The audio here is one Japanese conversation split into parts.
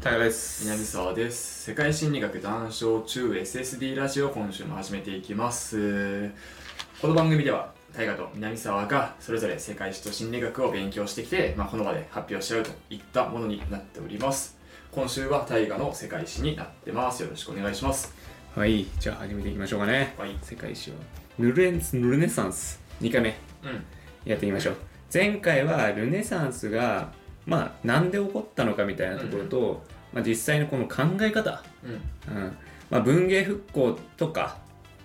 タカです。南沢です。世界心理学談笑中 SSD ラジオ今週も始めていきます。この番組では大河と南沢がそれぞれ世界史と心理学を勉強してきて、まあ、この場で発表し合うといったものになっております。今週は大河の世界史になってます。よろしくお願いします。はい。じゃあ始めていきましょうかね。はい。世界史はルネルネサンス。2回目。うん。やってみましょう。前回はルネサンスがまあなんで起こったのかみたいなところと、まあ、実際のこの考え方、うん。うん。まあ、文芸復興とか、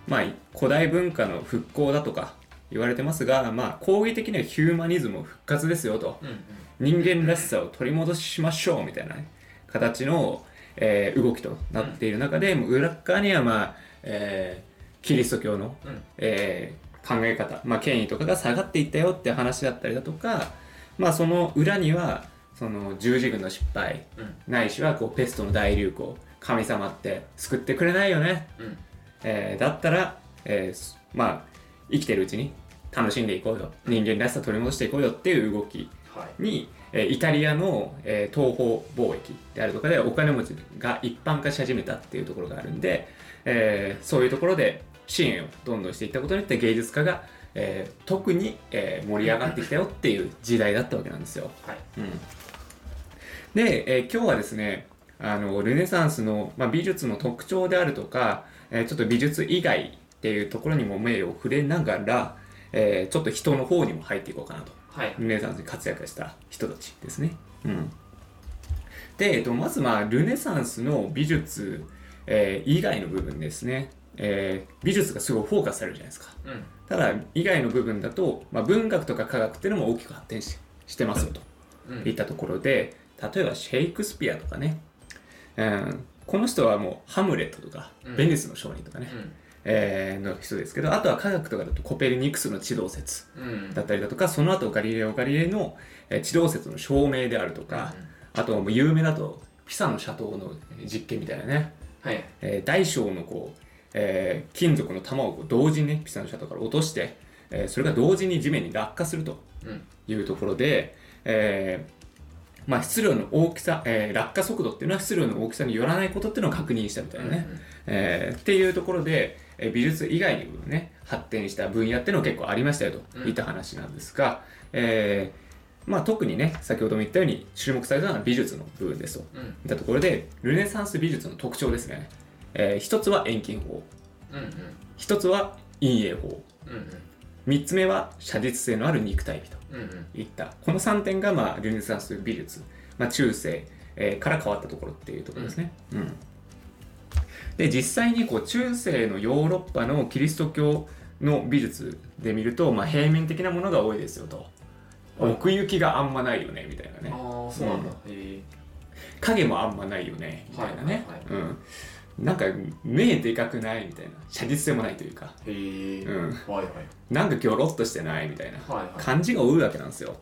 まあ、古代文化の復興だとか言われてますが、まあ、講義的にはヒューマニズム復活ですよと。うんうん。人間らしさを取り戻しましょうみたいなね、形の、えー動きとなっている中で、もう裏側には、まあえーキリスト教の、うん。えー考え方、まあ、権威とかが下がっていったよって話だったりだとか、まあ、その裏にはその十字軍の失敗うん。ないしはこうペストの大流行神様って救ってくれないよね、うん。えーだったら、えーすまあ生きてるうちに楽しんでいこうよ。人間らしさ取り戻していこうよっていう動きはい。に、えーイタリアの、えー東方貿易であるとかでお金持ちが一般化し始めたっていうところがあるんで、えーそういうところで支援をどんどんしていったことによって芸術家が、えー特に、えー盛り上がってきたよっていう時代だったわけなんですよ。はい。うん、で、えー今日はですねあのルネサンスの、まあ、美術の特徴であるとか、えーちょっと美術以外っていうところにも目を触れながら、えーちょっと人の方にも入っていこうかなと。はい。ルネサンスに活躍した人たちですね。うん、で、えっと、まず、まあ、ルネサンスの美術、えー以外の部分ですね、えー美術がすごいフォーカスされるじゃないですか。うん。ただ、以外の部分だと、まあ、文学とか科学っていうのも大きく発展ししてますよとうん。いったところで、例えばシェイクスピアとかね、うん、この人はもうハムレットとか、うん。ベニスの商人とかね、えーの人ですけど、あとは科学とかだとコペルニクスの地動説。うん。うんだったりだとか、その後ガリレオ・ガリレイのえー地動説の証明であるとか、あともう有名だとピサの斜塔の実験みたいなね、はい。えー大小のこう、えー金属の玉を同時にね、ピサの斜塔から落として、えーそれが同時に地面に落下するとうん。いうところで、えーまあ、質量の大きさ、えー落下速度っていうのは質量の大きさによらないことっていうのを確認したみたいなね。えーっていうところで、えー美術以外にもね、発展した分野っていうのが結構ありましたよといった話なんですが、えーまあ特にね、先ほども言ったように注目されたのは美術の部分ですと。うん。うんいったところで、ルネサンス美術の特徴ですね。えー一つは遠近法、うんうん。一つは陰影法、うん。三つ目は写実性のある肉体美とうんうんいった、この3点が、まあ、ルネサンス美術、まあ、中世、えーから変わったところっていうところですね。うんで、実際にこう中世のヨーロッパのキリスト教の美術で見ると、まあ、平面的なものが多いですよと。はい奥行きがあんまないよね、みたいなね。ああそうなんだへえ影もあんまないよね、みたいなね。はいはいうん。なんか、目でかくないみたいな。写実性もないというか。へえ。うん。はいはい。なんかギョロッとしてないみたいな。感じが多いわけなんですよ。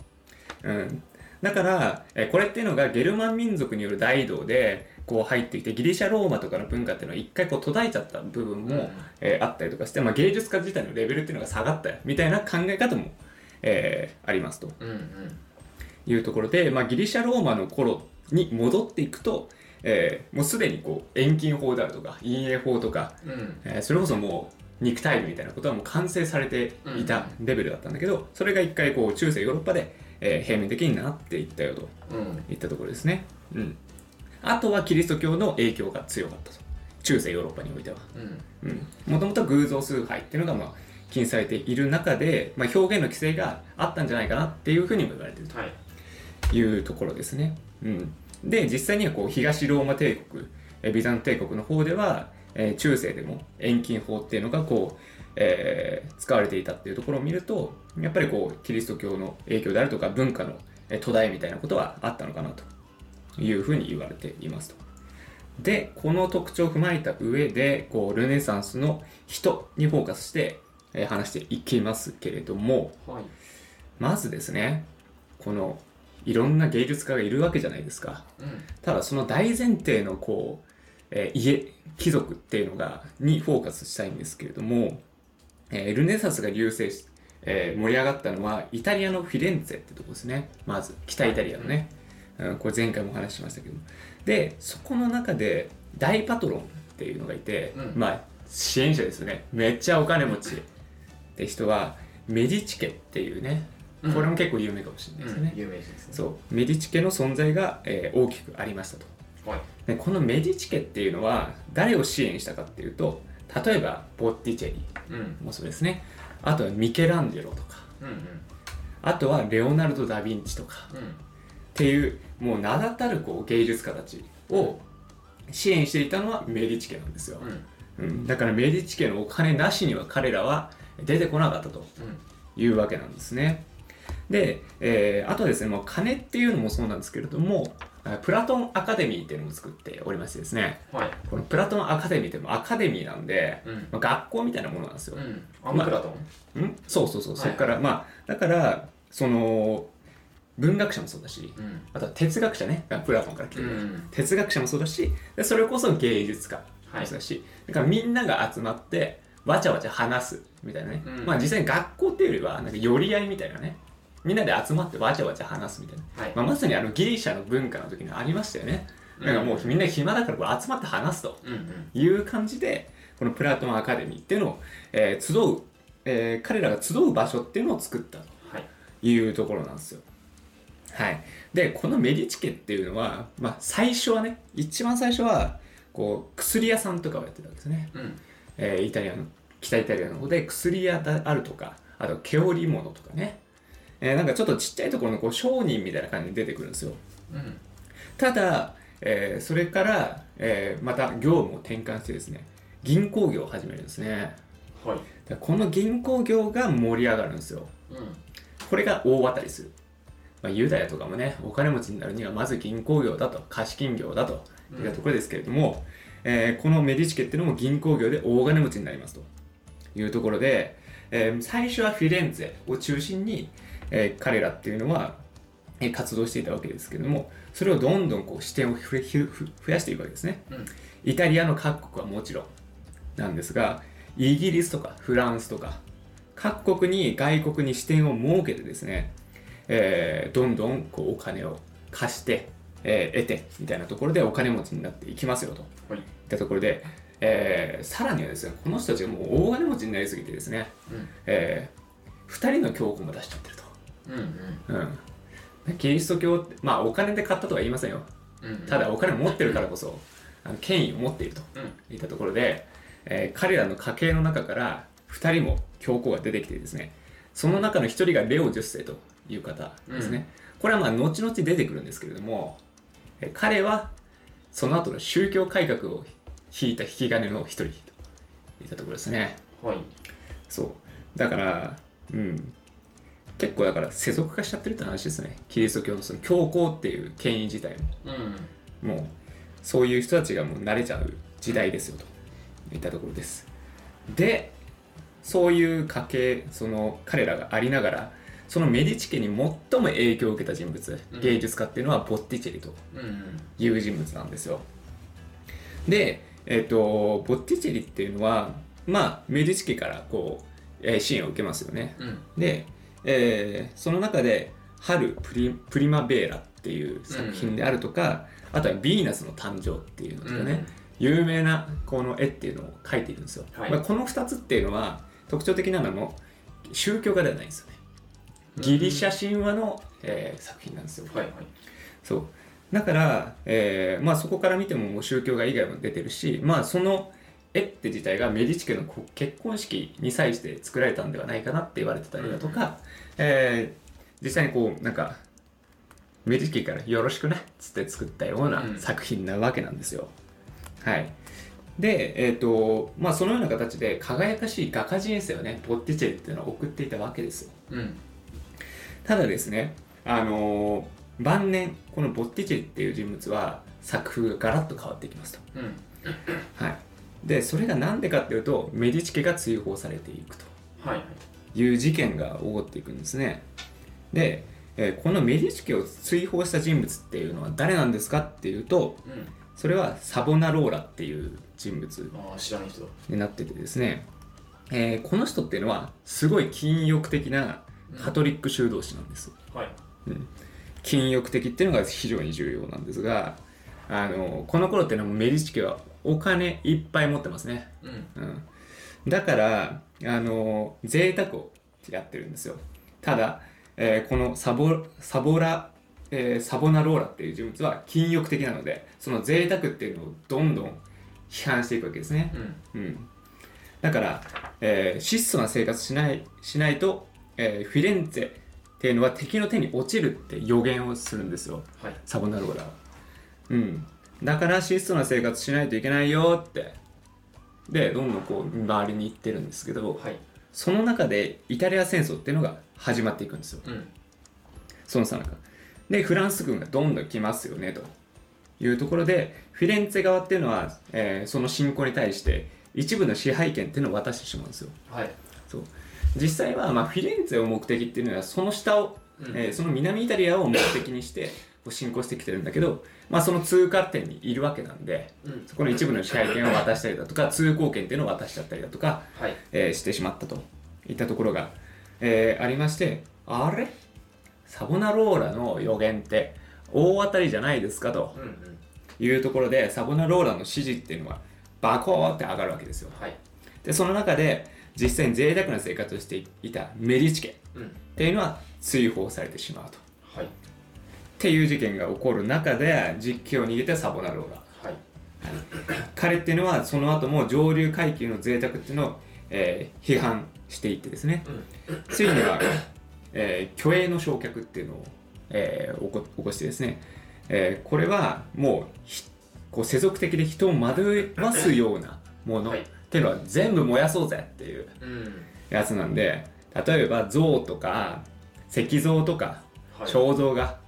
うん、だから、えこれっていうのがゲルマン民族による大移動でこう入ってきてギリシャローマとかの文化っていうのは一回こう途絶えちゃった部分も、うん。えーあったりとかして、まあ、芸術家自体のレベルっていうのが下がったみたいな考え方も、えーありますと。うんうん。いうところで、まあ、ギリシャローマの頃に戻っていくと、えーもうすでにこう遠近法であるとか陰影法とかうんえーそれこそもう肉体美みたいなことはもう完成されていたレベルだったんだけど、それが一回こう中世ヨーロッパで、えー平面的になっていったよとうんいったところですね。うん。あとはキリスト教の影響が強かったと。中世ヨーロッパにおいては。うんうん。もともと偶像崇拝っていうのがまあ禁止されている中で、まあ、表現の規制があったんじゃないかなっていうふうにも言われていると。はいいうところですね。うん、で実際にはこう東ローマ帝国えビザン帝国の方では、えー中世でも遠近法っていうのがこう、えー使われていたっていうところを見るとやっぱりこうキリスト教の影響であるとか文化のえー途絶えみたいなことはあったのかなというふうに言われていますと。でこの特徴を踏まえた上でこうルネサンスの人にフォーカスして、えー話していきますけれども、はいまずですね、このいろんな芸術家がいるわけじゃないですか。うんただその大前提のこう、えー家、貴族っていうのが、にフォーカスしたいんですけれども、えールネサンスが隆盛し、えー盛り上がったのはイタリアのフィレンツェってとこですね。まず、北イタリアのね。うん、これ前回もお話ししましたけどでそこの中で大パトロンっていうのがいて、うんまあ支援者ですよねめっちゃお金持ちって人はメディチ家っていうねこれも結構有名かもしれないですね、有名人ですね。そう。メディチ家の存在が、えー大きくありましたと。はい。でこのメディチ家っていうのは誰を支援したかっていうと例えばボッティチェリうん。もそうですね。あとはミケランジェロとか。うんうん。あとはレオナルド・ダ・ヴィンチとか。うん。っていうもう名だたるこう芸術家たちを支援していたのはメディチ家なんですよ、うん。うん、だからメディチ家のお金なしには彼らは出てこなかったとうん。いうわけなんですねで、えーあとはですねもう金っていうのもそうなんですけれどもあプラトンアカデミーっていうのを作っておりましてですね。はい。このプラトンアカデミーってもうアカデミーなんで、うん。まあ、学校みたいなものなんですよ、うん。アンプラトン？ん？そうそうそう、はいそこからまあだからその文学者もそうだしうん。あとは哲学者ね。プラトンから来てる、うん。哲学者もそうだしでそれこそ芸術家はいもそうだし、だからみんなが集まってわちゃわちゃ話すみたいなね、うん。まあ実際に学校っていうよりはなんか寄り合いみたいなねみんなで集まってわちゃわちゃ話すみたいな、はい。まあ、まさにあのギリシャの文化の時にありましたよね。なんかもうみんな暇だから集まって話すとうんうん。いう感じでこのプラトンアカデミーっていうのを、えー集う、えー彼らが集う場所っていうのを作ったとはい。いうところなんですよ。はい、でこのメディチ家っていうのは、まあ、最初はね一番最初はこう薬屋さんとかをやってたんですね、うん。えーイタリアの北イタリアの方で薬屋であるとかあと毛織物とかね、えーなんかちょっとちっちゃいところのこう商人みたいな感じで出てくるんですよ。うんただ、えーそれから、えーまた業務を転換してですね銀行業を始めるんですね。はい。でこの銀行業が盛り上がるんですよ。うん。これが大当たりする、まあ、ユダヤとかもねお金持ちになるにはまず銀行業だと貸金業だといったところですけれども、えーこのメディチ家っていうのも銀行業で大金持ちになりますというところで、えー最初はフィレンツェを中心に、えー彼らっていうのは、えー活動していたわけですけれどもそれをどんどんこう視点を増やしていくわけですね。うん。イタリアの各国はもちろんなんですがイギリスとかフランスとか各国に外国に視点を設けてですね、えーどんどんこうお金を貸して、えー得てみたいなところでお金持ちになっていきますよと。はい。いったところで、えーさらにはですねこの人たちがもう大金持ちになりすぎてですね、うん。え2人の教皇も出しちゃってると。うんうん。キリスト教ってまあお金で買ったとは言いませんよ。うんうん。ただお金を持ってるからこそあの権威を持っているとうん。いったところで、えー彼らの家系の中から2人も教皇が出てきてですねその中の1人がレオ10世という方ですね、これはまあ後々出てくるんですけれども、えー彼はその後の宗教改革を引いた引き金の1人といったところですね。はい。そう。だからうん結構だから世俗化しちゃってるって話ですね。キリスト教のその教皇っていう権威自体も。うん。もうそういう人たちがもう慣れちゃう時代ですよと。いったところです。でそういう家系その彼らがありながらそのメディチ家に最も影響を受けた人物、うん。芸術家っていうのはボッティチェリとうん。いう人物なんですよ。で、えっとボッティチェリっていうのはまあメディチ家からこう、えー支援を受けますよね。うん。で、えーその中で「春プリプリマベーラ」っていう作品であるとか、あとは「ヴィーナスの誕生」っていうのとかね、有名なこの絵っていうのを描いているんですよ、はい。まあ、この2つっていうのは特徴的なのも宗教画ではないんですよね。ギリシャ神話の、えー作品なんですよ。はいはい。そう。だから、えーまあ、そこから見てももう宗教画以外も出てるし、まあ、その絵って自体がメディチ家のこ結婚式に際して作られたんではないかなって言われてたりだとか、えー実際にこうなんかメディチ家から「よろしくね」っつって作ったようなうん作品なわけなんですよ。はいで、えーとまあ、そのような形で輝かしい画家人生をねボッティチェリっていうのは送っていたわけですよ。うんただですね、あのー晩年このボッティチェリっていう人物は作風がガラッと変わってきますと。うんはい、でそれが何でかっていうとメディチ家が追放されていくと。はいう事件が起こっていくんですね。で、えーこのメディチ家を追放した人物っていうのは誰なんですかっていうとうん。それはサボナローラっていう人物ああ知らない人だ。になっててですね、えーこの人っていうのはすごい禁欲的なカトリック修道士なんです。はい。禁欲的っていうのが非常に重要なんですがあのこの頃っていうのはメディチ家はお金いっぱい持ってますね、うん。うん、だからあの贅沢をやってるんですよ。ただ、えーこのサボサボラ、えーサボナローラっていう人物は禁欲的なのでその贅沢っていうのをどんどん批判していくわけですね、うん。うん、だから、えー質素な生活しないしないと、えーフィレンツェっていうのは敵の手に落ちるって予言をするんですよ。はい。サボナローラは。うんだから質素な生活しないといけないよって。でどんどんこう周りに言ってるんですけどはい。その中でイタリア戦争っていうのが始まっていくんですよ。うん。そのさなかでフランス軍がどんどん来ますよねと。いうところでフィレンツェ側っていうのは、えーその侵攻に対して一部の支配権っていうのを渡してしまうんですよ。はい。そう。実際は、まあ、フィレンツェを目的っていうのはその下を、うん。えーその南イタリアを目的にして進行してきてるんだけど、まあ、その通過点にいるわけなんでうん。そこの一部の支配権を渡したりだとか通行権っていうのを渡しちゃったりだとか、はい。えーしてしまったといったところが、えーありましてあれ？サボナローラの予言って大当たりじゃないですかというところでサボナローラの支持っていうのはバコーって上がるわけですよ。はい。でその中で実際に贅沢な生活をしていたメディチ家っうん。ていうのは追放されてしまうとっはいていう事件が起こる中で実権を握ったサボナローラはい。彼っていうのはその後も上流階級の贅沢っていうのを、えー批判していってですね、ついには、えー虚栄の焼却っていうのを、えー起こ起こしてですね、えーこれはもうひこう世俗的で人を惑わすようなものっはい。ていうのは全部燃やそうぜっていううん。やつなんで例えば像とか石像とかはい。肖像が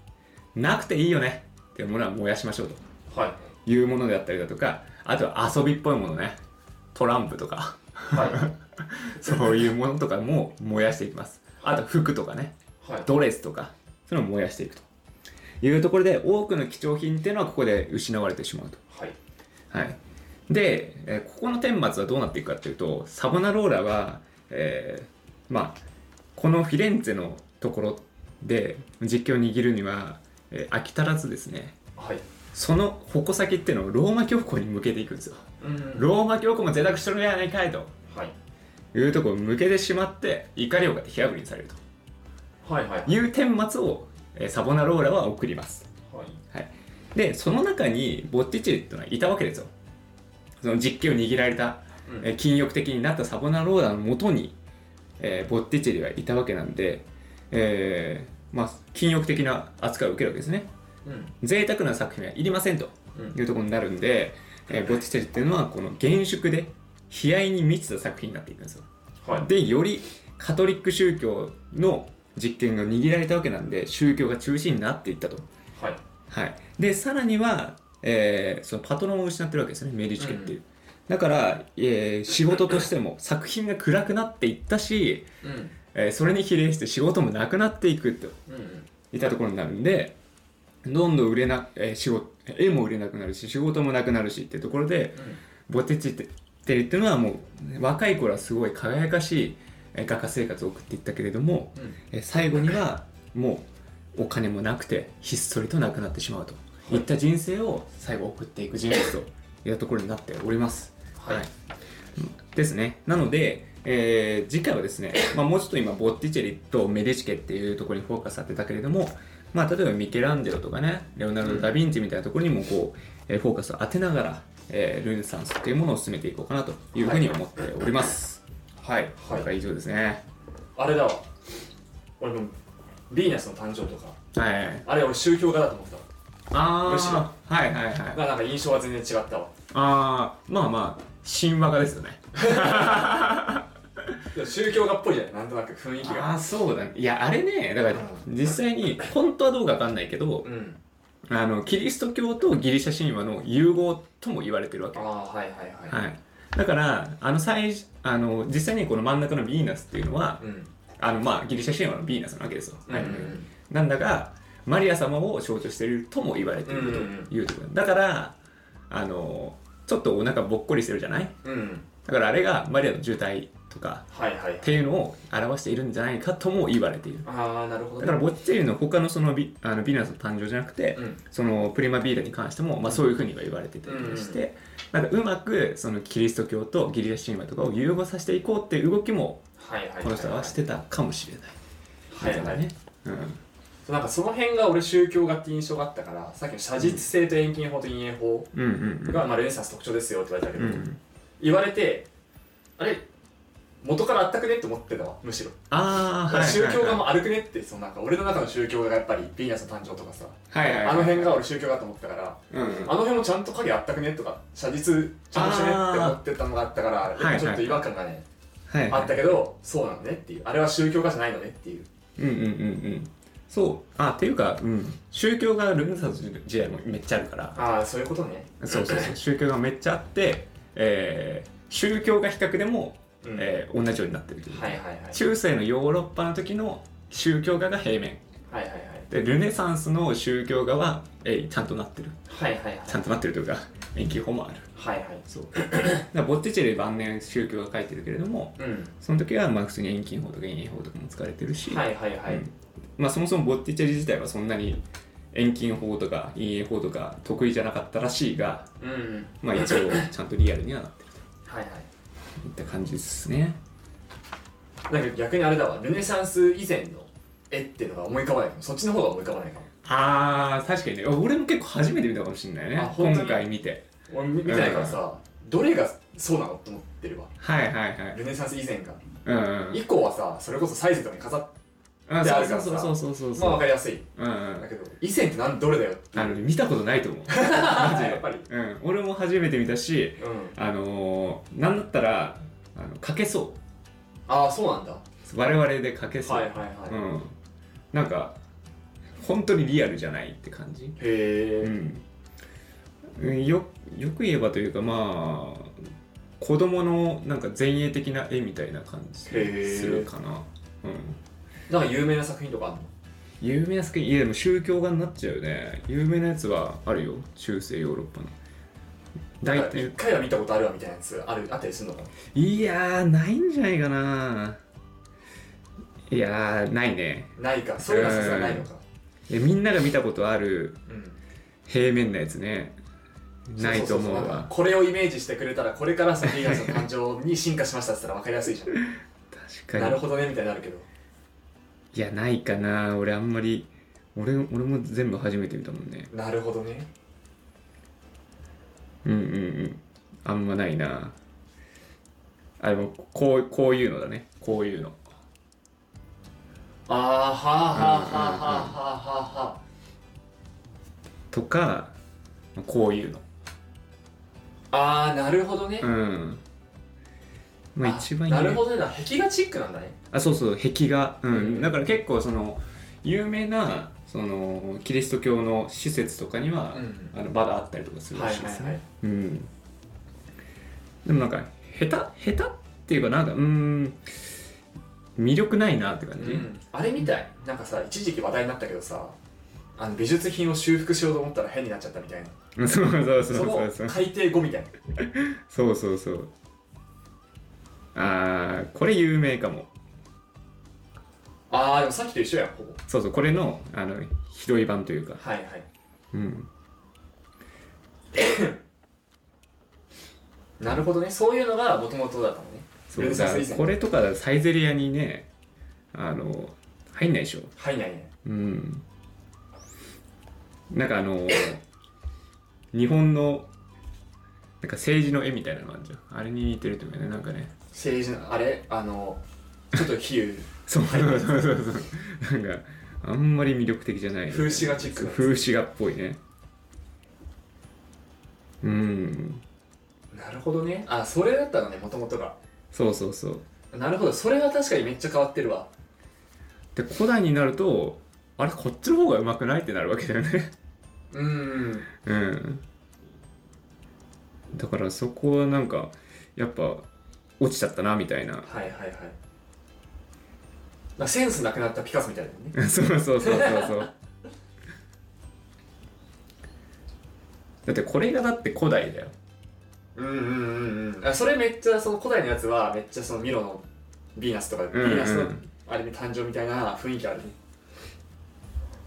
なくていいよね。っていうものは燃やしましょうと。はい。いうものであったりだとかあとは遊びっぽいものね。トランプとか。はい。そういうものとかも燃やしていきます。あと服とかね。はい。ドレスとか。そういうのを燃やしていくと。いうところで多くの貴重品っていうのはここで失われてしまうと。はい。はい、で、えーここの顛末はどうなっていくかっていうとサボナローラは、えーまあこのフィレンツェのところで実況を握るには、えー飽き足らずですね。はい。その矛先っていうのをローマ教皇に向けていくんですよ。うん。ローマ教皇も贅沢しとるんやないかいと。はい。いうところを向けてしまって怒りを火あぶりにされるはいはい。という顛末を、えーサボナローラは送ります。はい。はい、でその中にボッティチェリっていうのはいたわけですよ。その実権を握られた、うん。えー禁欲的になったサボナローラのもとに、えーボッティチェリはいたわけなんで、えーまあ、禁欲的な扱いを受けるわけですね。うん。贅沢な作品はいりませんとうん。いうところになるんで、えーボッティチェリっていうのはこの厳粛で悲哀に満ちた作品になっていくんですよ。はい。でよりカトリック宗教の実権が握られたわけなんで宗教が中心になっていったと。はい。はい、でさらには、えーそのパトロンを失ってるわけですね。メディチ家っていう、だから、えー仕事としても作品が暗くなっていったし、うんえーそれに比例して仕事もなくなっていくと。うんいったところになるんでどんどん売れな、えー仕事絵も売れなくなるし仕事もなくなるしっていうところでボテチってっていうのはもう若い頃はすごい輝かしいえー画家生活を送っていったけれども、うん。えー最後にはもうお金もなくてひっそりとなくなってしまうと。い。った人生を最後送っていく人物といったところになっております。はい。ですね。なので、えー次回はですね、まあ、もうちょっと今ボッティチェリとメディチ家っていうところにフォーカスされてたけれども、まあ、例えばミケランジェロとかねレオナルド・ダ・ヴィンチみたいなところにもこう、えーフォーカスを当てながら、えールネサンスっていうものを進めていこうかなというふうに思っております。はい、はい今回以上ですね。あれだわ俺もヴィーナスの誕生とかはい。あれ俺宗教画だと思ってたあむしろあ、はいはいはい。がなんか印象は全然違ったわああ、まあまあ、神話画ですよね。宗教画っぽいじゃない？なんとなく雰囲気が。ああ、そうだ。ね。いや、あれね、だから実際に、本当はどうかわかんないけど、うん。あの、キリスト教とギリシャ神話の融合とも言われてるわけ。ああはいはいはい。はい。だから、あの、最、あの、実際にこの真ん中のヴィーナスっていうのは、うん。あの、まあ、ギリシャ神話のヴィーナスなわけですよ。はいうんうん。なんだが、マリア様を象徴しているとも言われているというところ。だから、あの、ちょっとお腹ぼっこりしてるじゃない？うん。だからあれがマリアの渋滞とかはいはい。っていうのを表しているんじゃないかとも言われている。ああなるほど。ねだからボッチェリの他のそのビあのヴィーナスの誕生じゃなくて、うん。そのプリマビーダに関しても、まあ、そういうふうには言われてたりして、なんかうまくそのキリスト教とギリシャ神話とかを融合させていこうっていう動きもこの人はしてたかもしれない。はいはい。みたいなね、なんかその辺が俺宗教画って印象があったからさっきの写実性と遠近法と陰影法うん、うんうん。が、まあ、ルネサンス特徴ですよって言われたけど、うん。言われてあれ元からあったくねって思ってたわむしろ、ああはい宗教画はも歩くねってそのなんか俺の中の宗教画がやっぱりヴィーナスの誕生とかさ、いはいはい。あの辺が俺宗教画と思ってたからうんうん。あの辺もちゃんと影あったくねとか写実ちゃんとしてねって思ってたのがあったからちょっと違和感がね、はいあったけどそうなのねっていう。あれは宗教画じゃないのねっていう。うんうんうんうん。そう。あっていうか、うん、宗教がルネサンス時代もめっちゃあるから。ああそういうことね。そうそうそう。宗教がめっちゃあって、えー宗教が比較でも、うん。えー同じようになってるというか、はいはいはい。中世のヨーロッパの時の宗教画が平面。はいはいはい。でルネサンスの宗教画は、えーちゃんとなってる。はいはいはい。ちゃんとなってるというか遠近法もある。はいはい。そう。だからボッティチェリ晩年宗教が書いてるけれどもうん。その時はまあ普通に遠近法とか陰影法とかも使われてるし、はいはいはい、うん。まあ、そもそもボッティチェリ自体はそんなに遠近法とか陰影法とか得意じゃなかったらしいが、うん。まあ、一応ちゃんとリアルにはなってるはいはい。といった感じですね。なんか逆にあれだわ。ルネサンス以前の絵っていうのが思い浮かばないかも。そっちの方が思い浮かばないかも。あー確かにね。俺も結構初めて見たかもしれないね。今回見て。俺見見てないからさ、どれがそうなのって思ってるわ。はいはいはい。ルネサンス以前が。うんうん。以降はさそれこそサイズとかに飾っあであるからさそうそうそうそうそう。まあ分かりやすい。うんうん。だけど以前ってなんどれだよってあの見たことないと思う。マジで。やっぱり。うん。俺も初めて見たしうん。あのー、なんだったらあの書けそう。ああそうなんだ。は我々で書けそう、いはいはい、うん。なんか本当にリアルじゃないって感じ。へえ、うん。うんよよく言えばというかまあ子供のなんか前衛的な絵みたいな感じへー。するかな、うん、なんか有名な作品とかあるの？有名な作品？いやでも宗教画になっちゃうよね。有名なやつはあるよ。中世ヨーロッパの。大なんか一体回は見たことあるわみたいなやつあるあったりするのかいやーないんじゃないかな。いやーないね。なないか。それがさすがにないのか。いやみんなが見たことあるうん。平面なやつね。ないと思うわ。これをイメージしてくれたらこれから先がその誕生に進化しましたって言ったら分かりやすいじゃん。確かに。なるほどねみたいになるけどいやないかな。俺あんまり。俺俺も全部初めて見たもんね。なるほどね。うんうんうん。あんまないな。あでもこうこういうのだね。こういうの。ああはあはあはあはあはあはとかこういうの。ああーなるほどね。うんまあ一番なる有ほどね。壁画チックなんだね。あそうそう壁画。うん、うん。だから結構その有名なそのキリスト教の施設とかには、うんあのまだあったりとかするらしいですね、はいはいはい。うん。でもなんか下手下手っていうかなんかうーん魅力ないなって感じ、うん。あれみたい。なんかさ一時期話題になったけどさあの美術品を修復しようと思ったら変になっちゃったみたいな。う んそうそうそうそそう。のそう改訂後みたいな。そうそうそうあーこれ有名かも。ああでもさっきと一緒やんほぼ。そうそうこれのあのひどい版というか。はいはい。うん。なるほどね。そういうのがもともとだったのね。ルそうだこれとかサイゼリアにねあの入んないでしょ。入んないね。うん。なんかあの日本のなんか政治の絵みたいなのあるじゃん。あれに似てるというかね。なんかね政治のあれあのちょっと比喩。そう。そうそうそうなんかあんまり魅力的じゃない。風刺画チック風刺画っぽいね。うん。なるほどね。あそれだったのねもともとが。そうそうそう。なるほど。それは確かにめっちゃ変わってるわ。で古代になるとあれこっちの方がうまくないってなるわけだよね。うん。うん。だからそこはなんかやっぱ落ちちゃったなみたいな。はいはいはい。まあセンスなくなったピカソみたいだよね。そうそうそうそうそう。だってこれがだって古代だよ。うんうんうんうん。あそれめっちゃその古代のやつはめっちゃそのミロのヴィーナスとか、うんヴィーナスのあれに誕生みたいな雰囲気あるね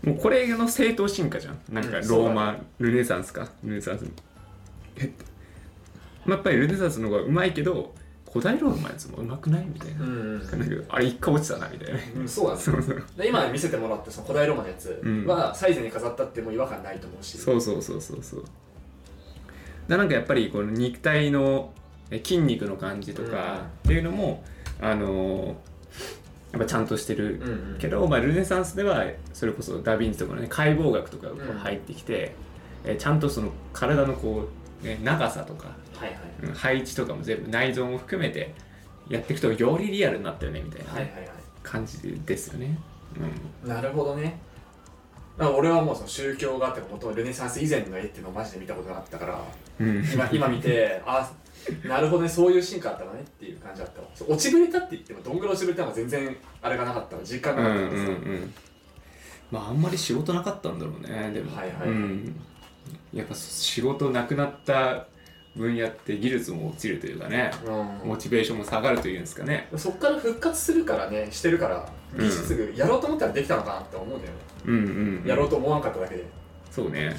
もうこれの正当進化じゃん。なんかうんローマ、ルネサンスか。ルネサンス。えまあやっぱりルネサンスの方がうまいけど古代ローマのやつもうまくないみたいな,、んなんかあれ一回落ちたなみたいな。うん、そうだね。そうそう。で今見せてもらったその古代ローマのやつうん。はサイズに飾ったってもう違和感ないと思うし。そうそうそうそうそう。だなんかやっぱりこの肉体のえ筋肉の感じとかっていうのも、あのーやっぱちゃんとしてる。うんうん。けど、まあ、ルネサンスではそれこそダ・ヴィンチとかのね解剖学とかが入ってきて、えちゃんとその体のこう、ね、長さとか、はいはい。うん配置とかも全部内臓も含めてやっていくとよりリアルになったよねみたいなはいはいはい。感じですよね。なるほどね。まあ俺はもうその宗教画っていうか元々ルネサンス以前の絵っていうのをマジで見たことなかったからうん。うん今今見てあなるほどねそういう進化あったのねっていう感じだったわ。落ちぶれたって言ってもどんぐらい落ちぶれたのか全然あれがなかったの実感うんがなかったうんうのさん。まああんまり仕事なかったんだろうねでも、はいはい。うん、やっぱ仕事なくなった分野って技術も落ちるというかねうん。モチベーションも下がるというんですかね。そっから復活するからねしてるから技術具やろうと思ったらできたのかなって思うんだよね、うんうん、うん、やろうと思わんかっただけで。そうね。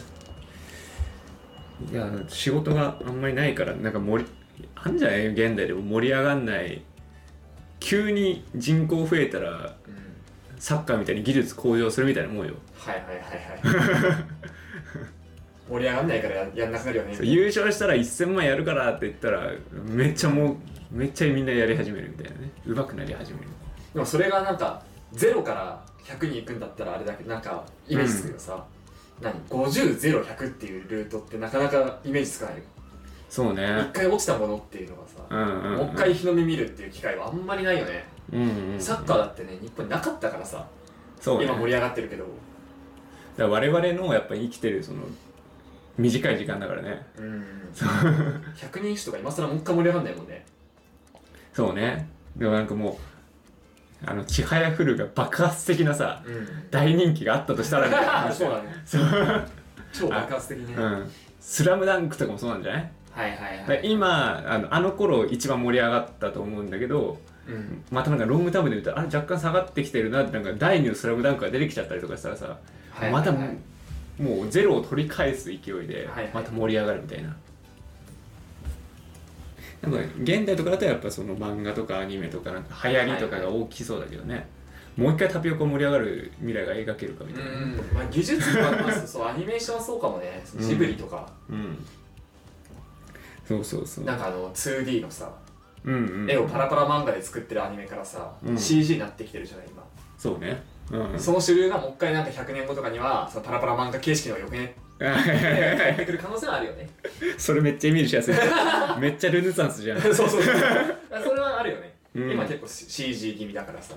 いや仕事があんまりないからなんか盛りあんじゃない現代でも盛り上がんない。急に人口増えたらうん。サッカーみたいに技術向上するみたいなもんよ。はいはいはいはい 盛り上がんないからややんなくなるよね。優勝したら1000万やるからって言ったらめっちゃもうめっちゃみんなやり始めるみたいなね。上手くなり始める。でもそれがなんか0から100に行くんだったらあれだけどなんかイメージつくけどさ、何？50100っていうルートってなかなかイメージつかないよ。そうね。一回落ちたものっていうのがさ、うんうん、うん、もう一回日の目見るっていう機会はあんまりないよね、うんうんうんサッカーだってね日本になかったからさ、そうね。今盛り上がってるけど。だから我々のやっぱり生きてるその短い時間だからね。うん。100人一首とか今更もう一回盛り上がんないもんね。そうね。でもなんかもうあのちはやふるが爆発的なさうん。大人気があったとしたらみたいなそうだね。そう、超爆発的ね、うはいん、スラムダンクとかもそうなんじゃない？はいだからはい今あのあの頃一番盛り上がったと思うんだけどうん。またなんかロングタームで見るとあれ若干下がってきてるなってなんか第二のスラムダンクが出てきちゃったりとかしたらさ、はいはいはい。またもうもうゼロを取り返す勢いではいはい。また盛り上がるみたいな。なんか現代とかだとやっぱその漫画とかアニメとかなんか流行りとかが大きそうだけどね、もう一回タピオカ盛り上がる未来が描けるかみたいな、うんまあ、技術とかます。そうアニメーションはそうかもね。ジブリとか、うん。そうそうそう。なんかあの 2D のさうんうん。絵をパラパラ漫画で作ってるアニメからさ、うん。CG になってきてるじゃない今、そうねうん。その主流がもう一回なんか100年後とかにはそのパラパラ漫画形式のよくね？ってくる可能性はあるよね。それめっちゃイメージしやすい。めっちゃルネサンスじゃん。そうそうそう。それはあるよね、うん。今結構 CG 気味だからさ。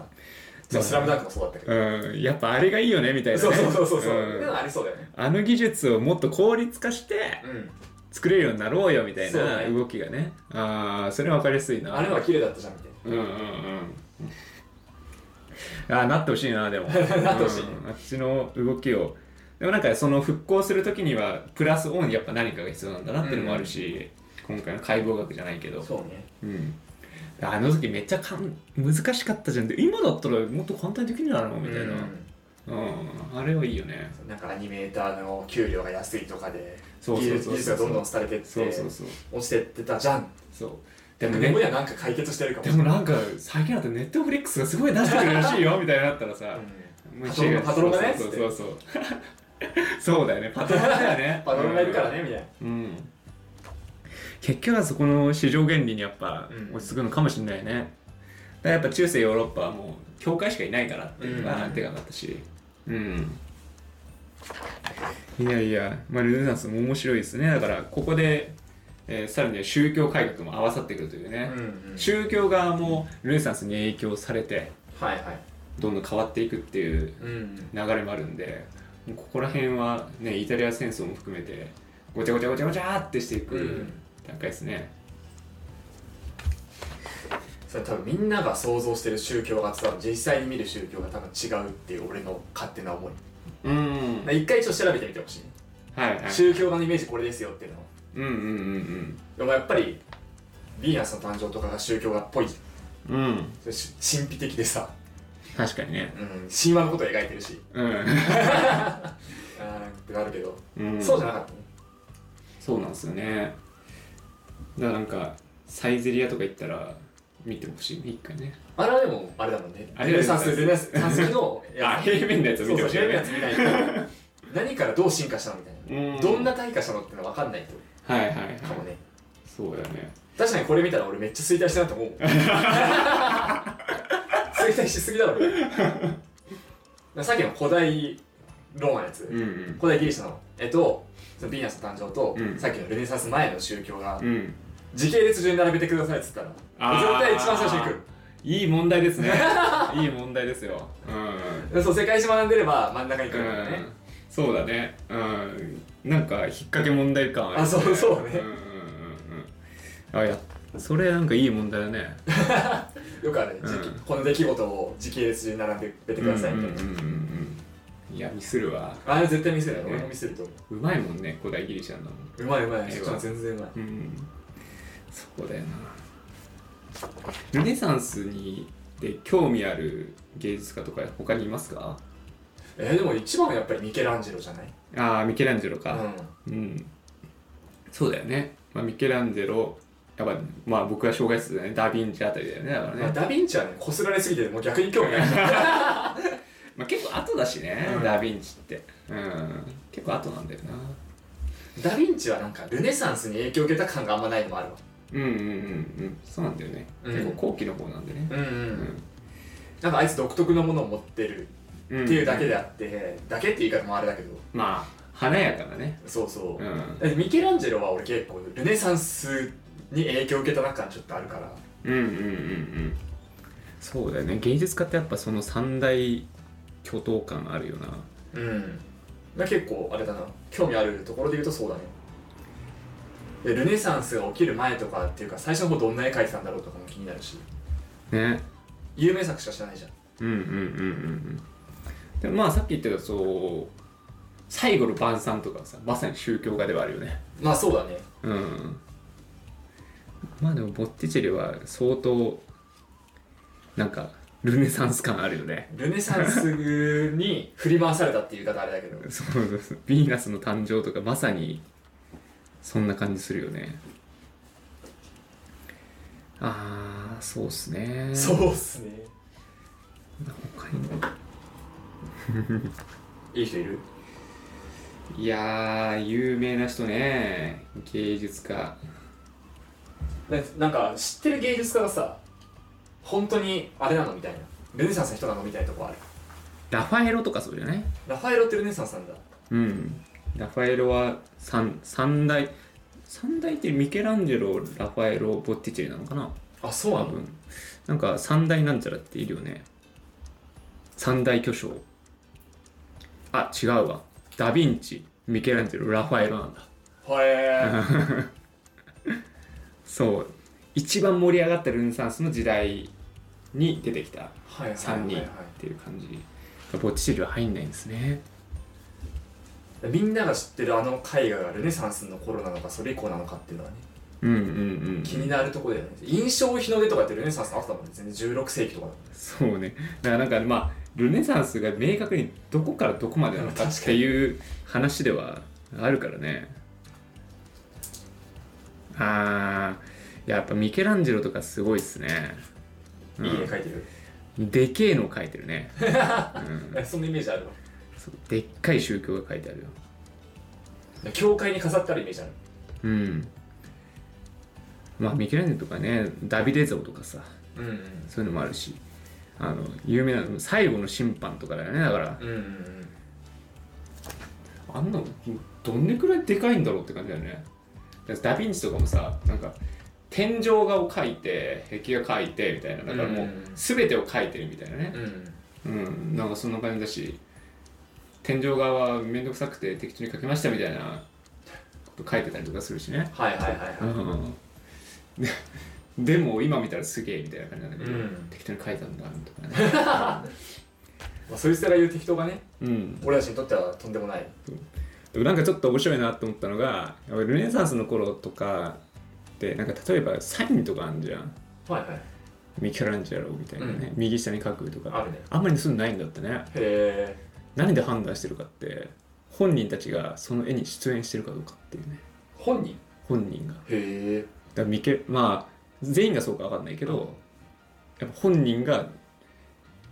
そう。スラムダンクもそうだったけど、うん、やっぱあれがいいよねみたいな、ね、そうそうそうそうそう、ん。ありそうだよね。あの技術をもっと効率化してうん。作れるようになろうよみたいなね。動きがね。ああそれ分かりやすいな。あれは綺麗だったじゃんみたいな。うんうんうんああなってほしいなでも。なってほしい。ねうん。あっちの動きを。でもなんかその復興するときにはプラスオンやっぱ何かが必要なんだなっていうのもあるし、今回の解剖学じゃないけど。そうね。うん。あの時めっちゃかん難しかったじゃん。で今だったらもっと簡単にできるんじゃないのみたいな、うん。うん、あれはいいよね。なんかアニメーターの給料が安いとかでそうそうそうそう技術がどんどん廃れてってそうそうそう。落ちてってたじゃん。そうでもね。ねにはなんか解決してるかもでもなんか最近だとネットフリックスがすごい出してくれるらしいよみたいになったらさ、うん。パトロパトロンがね。そうそうそうそうだよね。パトロンだよね。パトロンがいるからねみたいな。うん。結局はそこの市場原理にやっぱうん。落ち着くのかもしれないね、だからやっぱ中世ヨーロッパはもう教会しかいないからっていうのがうん。手がかったし。うん。いやいや、まあ、ルネサンスも面白いですね。だからここで、えーさらには宗教改革も合わさってくるというね、うんうん宗教側もルネサンスに影響されてはいはい。どんどん変わっていくっていううん流れもあるんでもうここら辺はねイタリア戦争も含めてごちゃごちゃごちゃごちゃってしていくうん。段階ですね、それ多分みんなが想像してる宗教が伝わる実際に見る宗教が多分違うっていう俺の勝手な思い。うん。一回ちょっと調べてみてほしい。ねはいはい。宗教画のイメージこれですよっていうのをうんうんでもやっぱりヴィーナスの誕生とかが宗教画っぽい。じうん。神秘的でさ、確かにね。うん、神話のことを描いてるし。うん、あーってなるけど、うん、そうじゃなかったね。そうなんですよね。だからなんかサイゼリアとか行ったら見てほしい。ね一回ね。あれはでもあれだもんね。あれルネサンスルネサンスの あ平面のやつ見てほしいよね。そうそう平面のやつ見ないと。何からどう進化したのみたいな、うん。どんな退化したのってのは分かんないとはいはいはい。かもね。そうだよね。確かにこれ見たら俺めっちゃ衰退したなと思う 衰退しすぎだろさっきの古代ローマのやつ、うんうん。古代ギリシャの絵とそのヴィーナスの誕生と、うん。さっきのルネサンス前の宗教がうん。時系列順に並べてくださいっつったら絶対一番最初に来る。いい問題ですね。いい問題ですよ。うん。でそう世界史学んでれば真ん中に来るからね、うんそうだね。うん。なんか引っ掛け問題感ある、あそうそうね。うんうんうんうん。あいやそれなんかいい問題だね。よくある、時期うん。この出来事を時系列順に並べてくださいみたいな、うんうんうんうん。いやミスるわ。あれ絶対見せる。よ、ね俺も見せると思う。まいもんね古代ギリシャの。ううまいうまい。しかも全然うまい。うん。そうだよな。ルネサンスにで興味ある芸術家とか他にいますか？えーでも一番はやっぱりミケランジェロじゃない？ああミケランジェロか。ううん、そうだよね、まあ、ミケランジェロやっぱまあ僕は障害者だよねダ・ヴィンチあたりだよねだからん、ね、まあ、ダ・ヴィンチはねこすられすぎてもう逆に興味ない。まあ、結構後だしね、うん。ダ・ヴィンチって。うん。結構後なんだよな。ダ・ヴィンチはなんかルネサンスに影響を受けた感があんまないのもあるわ。うんうんうんうん。そうなんだよね、うん。結構後期の方なんでね。うんうん、うんなんかあいつ独特のものを持ってる。うんっていうだけであって、だけって言い方もあれだけど。まあ華やかなね。そうそう。う、ん。ミケランジェロは俺結構ルネサンスに影響を受けたな感ちょっとあるから。うんうんうんうん。そうだよね。芸術家ってやっぱその三大巨頭感あるよな。うん。まあ結構あれだな。興味あるところで言うとそうだね。でルネサンスが起きる前とかっていうか最初の方どんな絵描いてたんだろうとかも気になるし。ね。有名作しか知らないじゃん。うんうんうんうんうんでもまあさっき言ってたそう最後の晩餐とかさまさに宗教画ではあるよね。まあそうだね。うん。まあでもボッティチェリは相当なんかルネサンス感あるよね。ルネサンスに振り回されたっていう言い方あれだけど。そうそうそう。ヴィーナスの誕生とかまさにそんな感じするよね。ああそうっすね。そうっすね。他にも いい人いる？いやー有名な人ね。芸術家。ねなんか知ってる芸術家がさ本当にあれなのみたいな。ルネサンスの人なのみたいなとこある。ラファエロとかそうじゃない？ラファエロってルネサンスなんだ。うん。ラファエロは三三大三大ってミケランジェロラファエロボッティチェリなのかな？あそうなの？多分。なんか三大なんちゃらっているよね。三大巨匠あ違うわ。ダ・ヴィンチミケランジェロラファエロなんだ。へえ。そう。一番盛り上がったルネサンスの時代に出てきたはいはいはい3人っていう感じ。ボッティチェリは入んないんですね。みんなが知ってるあの絵画がルネサンスの頃なのかそれ以降なのかっていうのはね。うんうんうん気になるところだよね。印象日の出とかってルネサンスの後だもんね。全然16世紀とかだもんね。そうね。だからなんかまあルネサンスが明確にどこからどこまでなのかっていう話ではあるからね。あーやっぱミケランジェロとかすごいっすね、うん。いい絵描いてる、でけえの描いてるね、うん、えそんなイメージあるわそうでっかい宗教が書いてあるよ。教会に飾ってあるイメージあるうん。まあミケランジェロとかねダビデ像とかさ。うんうん。そういうのもあるしあの有名なの最後の審判とかだよねだから。うんうんうん。あんなのどんねくらいでかいんだろうって感じだよね。ダ・ヴィンチとかもさなんか天井画を描いて壁画描いてみたいな。だからもううん全てを描いてるみたいなね。うん。うんなんかそんな感じだし天井画は面倒くさくて適当に描きましたみたいなこと書いてたりとかするしね。はいはいはいはい、うんででも今見たらすげえみたいな感じなんだけど、うん。適当に書いたんだとかね。まあ、そいつらが言う適当がねうん。俺たちにとってはとんでもない。でもなんかちょっと面白いなと思ったのがやっぱりルネサンスの頃とかってなんか例えばサインとかあるじゃん。はいはい。ミケランジェロみたいなね、う右下に書くとかあるね。あんまりそういうのないんだってね。へえ。何で判断してるかって本人たちがその絵に出演してるかどうかっていうね。本人？本人が。だかへえらミケまあ全員がそうか分かんないけど、やっぱ本人が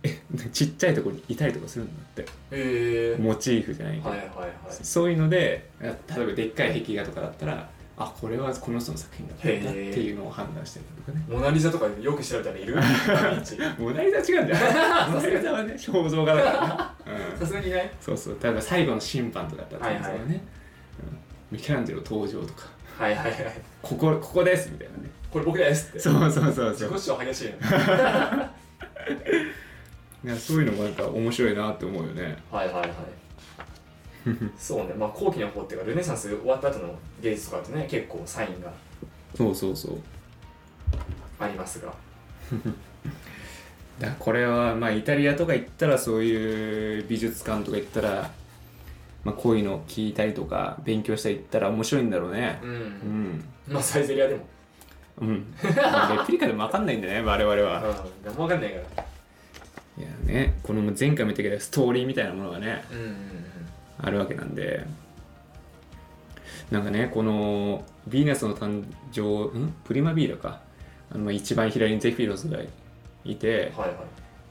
えちっちゃいところにいたりとかするんだって。へえモチーフじゃないけど、はいはいはい。そういうので例えばでっかい壁画とかだったらあこれはこの人の作品だったんだっていうのを判断したりとかね。モナ・リザとかよく調べたらいる？モナリザ違うんじゃないモナリザはね肖像画だから。ね、うん。さすがにねそうそう。例えば最後の審判とかだったらはいはい。うん、ミケランジェロ登場とか。はいはいはい。ここここですみたいなねこれ僕ですって。そうそうそうそう。自己主張激しいよ ねいやそういうのもなんか面白いなって思うよね。はいはいはい。そうね。まあ後期の方っていうかルネサンス終わった後の芸術とかってね結構サインが。そうそうそう。ありますが。だこれはまあイタリアとか行ったらそういう美術館とか行ったら、まあ、こういうの聞いたりとか勉強したり行ったら面白いんだろうね。ううんん。まあサイゼリアでもうん、まあレプリカでも分かんないんだね我々うん。もわかんないから。いやねこの前回も言ったけどストーリーみたいなものがねうんうんうん。あるわけなんで。なんかねこのヴィーナスの誕生ん？プリマビーラか。あのまあ一番左にゼフィロスがいて、はいはい。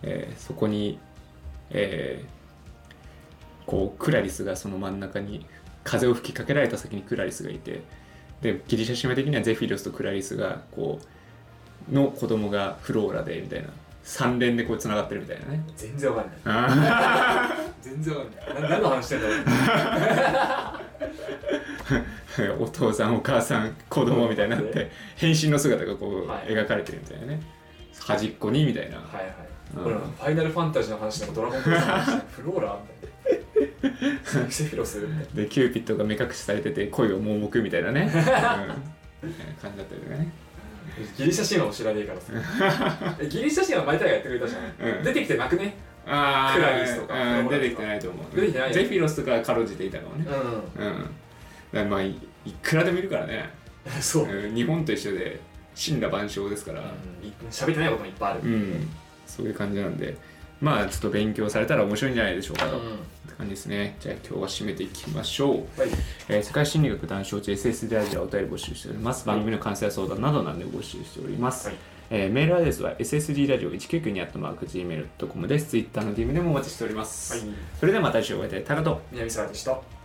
えーそこに、えーこうクラリスがその真ん中に風を吹きかけられた先にクラリスがいてでギリシャ神話的にはゼフィロスとクラリスがこうの子供がフローラでみたいな。三連でこうつながってるみたいなね。全然わかんない。あ全然わかんない。な何の話してんだろうーお父さんお母さん子供みたいになって変身の姿がこうはい描かれてるみたいなね。端っこにみたいな。はいはい。うん。ファイナルファンタジーの話でもドラゴンボールの話でフローラみたいなセフィロスみたいなでキューピッドが目隠しされてて恋を盲目みたいなね、うん、感じだったりとかね。ギリシャ神話も知らねえからさ。えギリシャ神話前田がやってくれたじゃん、うん。出てきてなくね？あクラリスとかうん、出てきてないと思う。出てきてないゼフィロスとかかろうじていたかもね。ううん。だからまあいいくらでもいるからね、んそう、うん、うん日本と一緒で神羅万象ですから。い喋ってないこともいっぱいある、うん、そういう感じなんで。まあちょっと勉強されたら面白いんじゃないでしょうかと、うん感じですね。じゃあ今日は締めていきましょう。はい。えー世界心理学談笑中 SS ラジオはお便り募集しております。番組の感想や相談など何でも募集しております。はい。えーメールアドレスは ssd ラジオ199に gmail.com です。Twitter の DM でもお待ちしております。はい。それではまた来週お会いいたい。タカと南沢でした